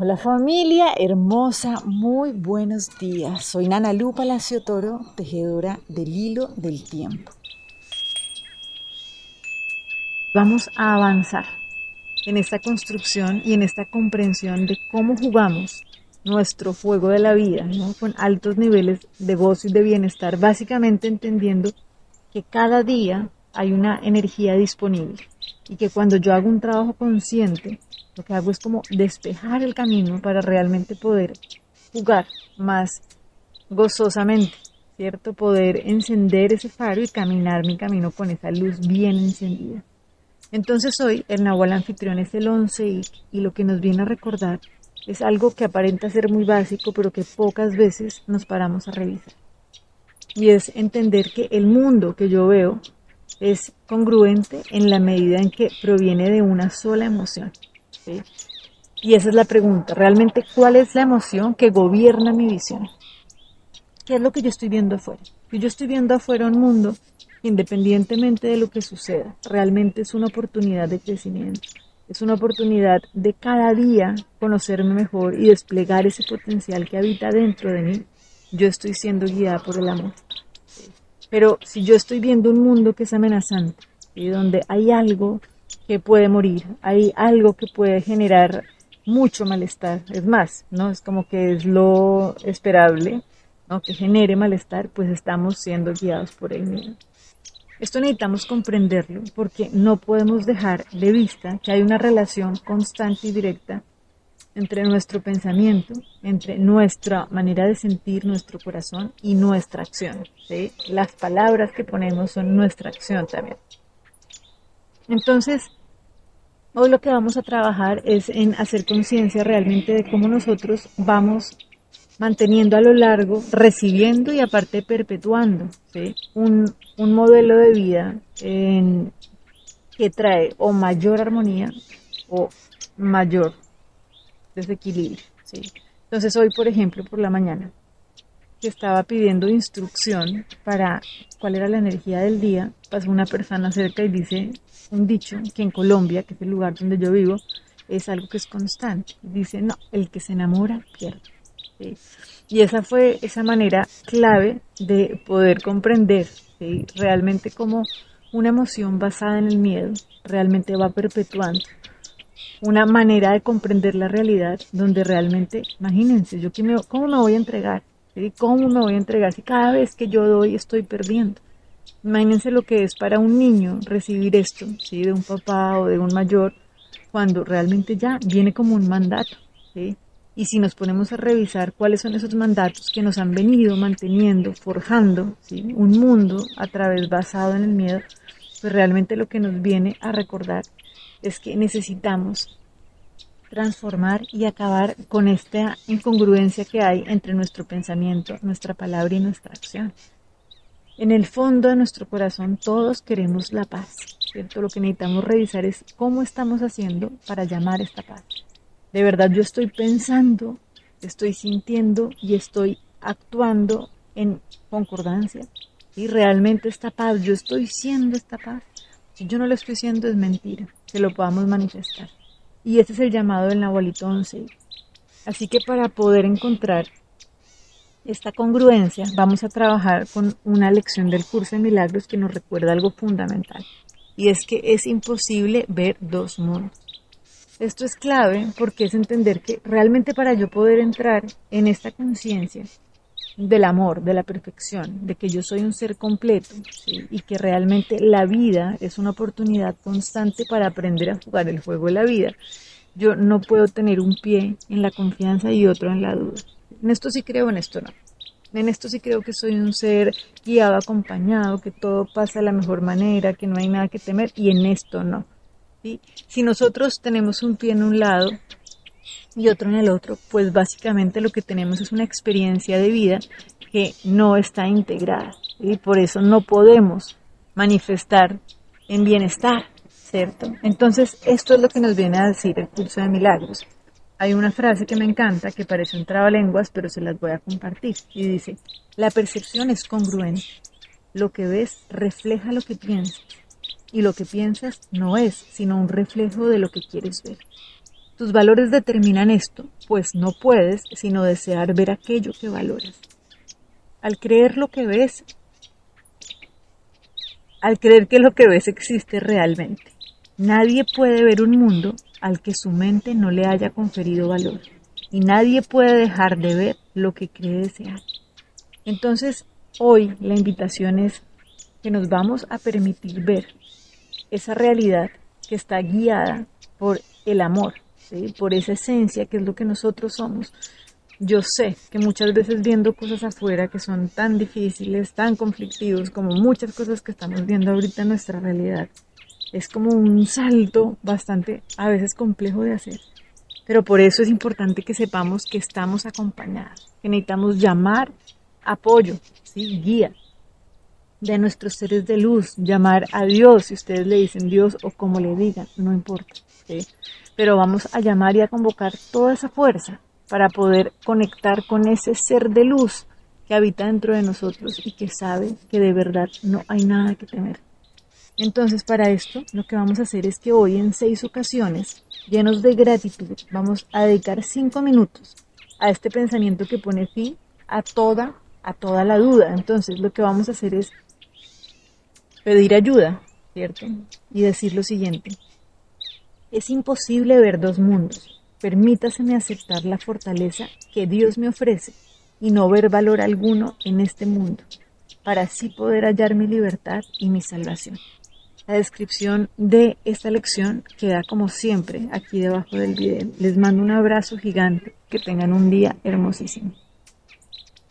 Hola familia hermosa, muy buenos días. Soy Nana Lu Palacio Toro, tejedora del hilo del tiempo. Vamos a avanzar en esta construcción y en esta comprensión de cómo jugamos nuestro fuego de la vida, con altos niveles de gozo y de bienestar, básicamente entendiendo que cada día hay una energía disponible y que cuando yo hago un trabajo consciente, lo que hago es como despejar el camino para realmente poder jugar más gozosamente, ¿cierto? Poder encender ese faro y caminar mi camino con esa luz bien encendida. Entonces hoy el Nahual anfitrión es el 11 y, y lo que nos viene a recordar es algo que aparenta ser muy básico, pero que pocas veces nos paramos a revisar. Y es entender que el mundo que yo veo es congruente en la medida en que proviene de una sola emoción. Y esa es la pregunta, realmente cuál es la emoción que gobierna mi visión. ¿Qué es lo que yo estoy viendo afuera? yo estoy viendo afuera un mundo, independientemente de lo que suceda, realmente es una oportunidad de crecimiento. Es una oportunidad de cada día conocerme mejor y desplegar ese potencial que habita dentro de mí. Yo estoy siendo guiada por el amor. Pero si yo estoy viendo un mundo que es amenazante y donde hay algo que puede morir, hay algo que puede generar mucho malestar, es más, ¿no? Es como que es lo esperable, ¿no? Que genere malestar, pues estamos siendo guiados por el miedo. Esto necesitamos comprenderlo porque no podemos dejar de vista que hay una relación constante y directa entre nuestro pensamiento, entre nuestra manera de sentir nuestro corazón y nuestra acción. Las palabras que ponemos son nuestra acción también. Entonces, Hoy lo que vamos a trabajar es en hacer conciencia realmente de cómo nosotros vamos manteniendo a lo largo, recibiendo y aparte perpetuando un, modelo de vida que trae o mayor armonía o mayor desequilibrio. Entonces hoy, por ejemplo, por la mañana, que estaba pidiendo instrucción para cuál era la energía del día, pasó una persona cerca y dice, un dicho que en Colombia, que es el lugar donde yo vivo, es algo que es constante. Dice, no, el que se enamora pierde. Y esa fue esa manera clave de poder comprender realmente cómo una emoción basada en el miedo realmente va perpetuando una manera de comprender la realidad donde realmente, imagínense, yo cómo me voy a entregar, ¿cómo me voy a entregar si cada vez que yo doy estoy perdiendo? Imagínense lo que es para un niño recibir esto, ¿sí? de un papá o de un mayor, cuando realmente ya viene como un mandato. Y si nos ponemos a revisar cuáles son esos mandatos que nos han venido manteniendo, forjando un mundo a través basado en el miedo, pues realmente lo que nos viene a recordar es que necesitamos transformar y acabar con esta incongruencia que hay entre nuestro pensamiento, nuestra palabra y nuestra acción. En el fondo de nuestro corazón todos queremos la paz, ¿cierto? Lo que necesitamos revisar es cómo estamos haciendo para llamar esta paz. De verdad yo estoy pensando, estoy sintiendo y estoy actuando en concordancia. Y realmente esta paz, yo estoy siendo esta paz. Si yo no lo estoy siendo es mentira, que lo podamos manifestar. Y ese es el llamado del Nahualito 11. Así que para poder encontrar esta congruencia, vamos a trabajar con una lección del curso de milagros que nos recuerda algo fundamental, y es que es imposible ver dos mundos. Esto es clave porque es entender que realmente para yo poder entrar en esta conciencia del amor, de la perfección, de que yo soy un ser completo y que realmente la vida es una oportunidad constante para aprender a jugar el juego de la vida, yo no puedo tener un pie en la confianza y otro en la duda. En esto sí creo, en esto no. En esto sí creo que soy un ser guiado, acompañado, que todo pasa de la mejor manera, que no hay nada que temer, y en esto no. Si nosotros tenemos un pie en un lado y otro en el otro, pues básicamente lo que tenemos es una experiencia de vida que no está integrada. Y por eso no podemos manifestar en bienestar, ¿cierto? Entonces, esto es lo que nos viene a decir el curso de milagros. Hay una frase que me encanta, que parece un trabalenguas, pero se las voy a compartir. Y dice, la percepción es congruente. Lo que ves refleja lo que piensas. Y lo que piensas no es, sino un reflejo de lo que quieres ver. Tus valores determinan esto, pues no puedes sino desear ver aquello que valoras. Al creer lo que ves, al creer que lo que ves existe realmente, nadie puede ver un mundo al que su mente no le haya conferido valor, y nadie puede dejar de ver lo que cree desear. Entonces, hoy la invitación es que nos vamos a permitir ver esa realidad que está guiada por el amor, por esa esencia que es lo que nosotros somos. Yo sé que muchas veces viendo cosas afuera que son tan difíciles, tan conflictivos, como muchas cosas que estamos viendo ahorita en nuestra realidad, es como un salto bastante a veces complejo de hacer. Pero por eso es importante que sepamos que estamos acompañados, que necesitamos llamar apoyo, guía de nuestros seres de luz, llamar a Dios, si ustedes le dicen Dios o como le digan, no importa. Pero vamos a llamar y a convocar toda esa fuerza para poder conectar con ese ser de luz que habita dentro de nosotros y que sabe que de verdad no hay nada que temer. Entonces, para esto, lo que vamos a hacer es que hoy en seis ocasiones, llenos de gratitud, vamos a dedicar cinco minutos a este pensamiento que pone fin a toda, a toda la duda. Entonces, lo que vamos a hacer es pedir ayuda, ¿cierto? Y decir lo siguiente. Es imposible ver dos mundos. Permítaseme aceptar la fortaleza que Dios me ofrece y no ver valor alguno en este mundo, para así poder hallar mi libertad y mi salvación. La descripción de esta lección queda como siempre aquí debajo del video. Les mando un abrazo gigante. Que tengan un día hermosísimo.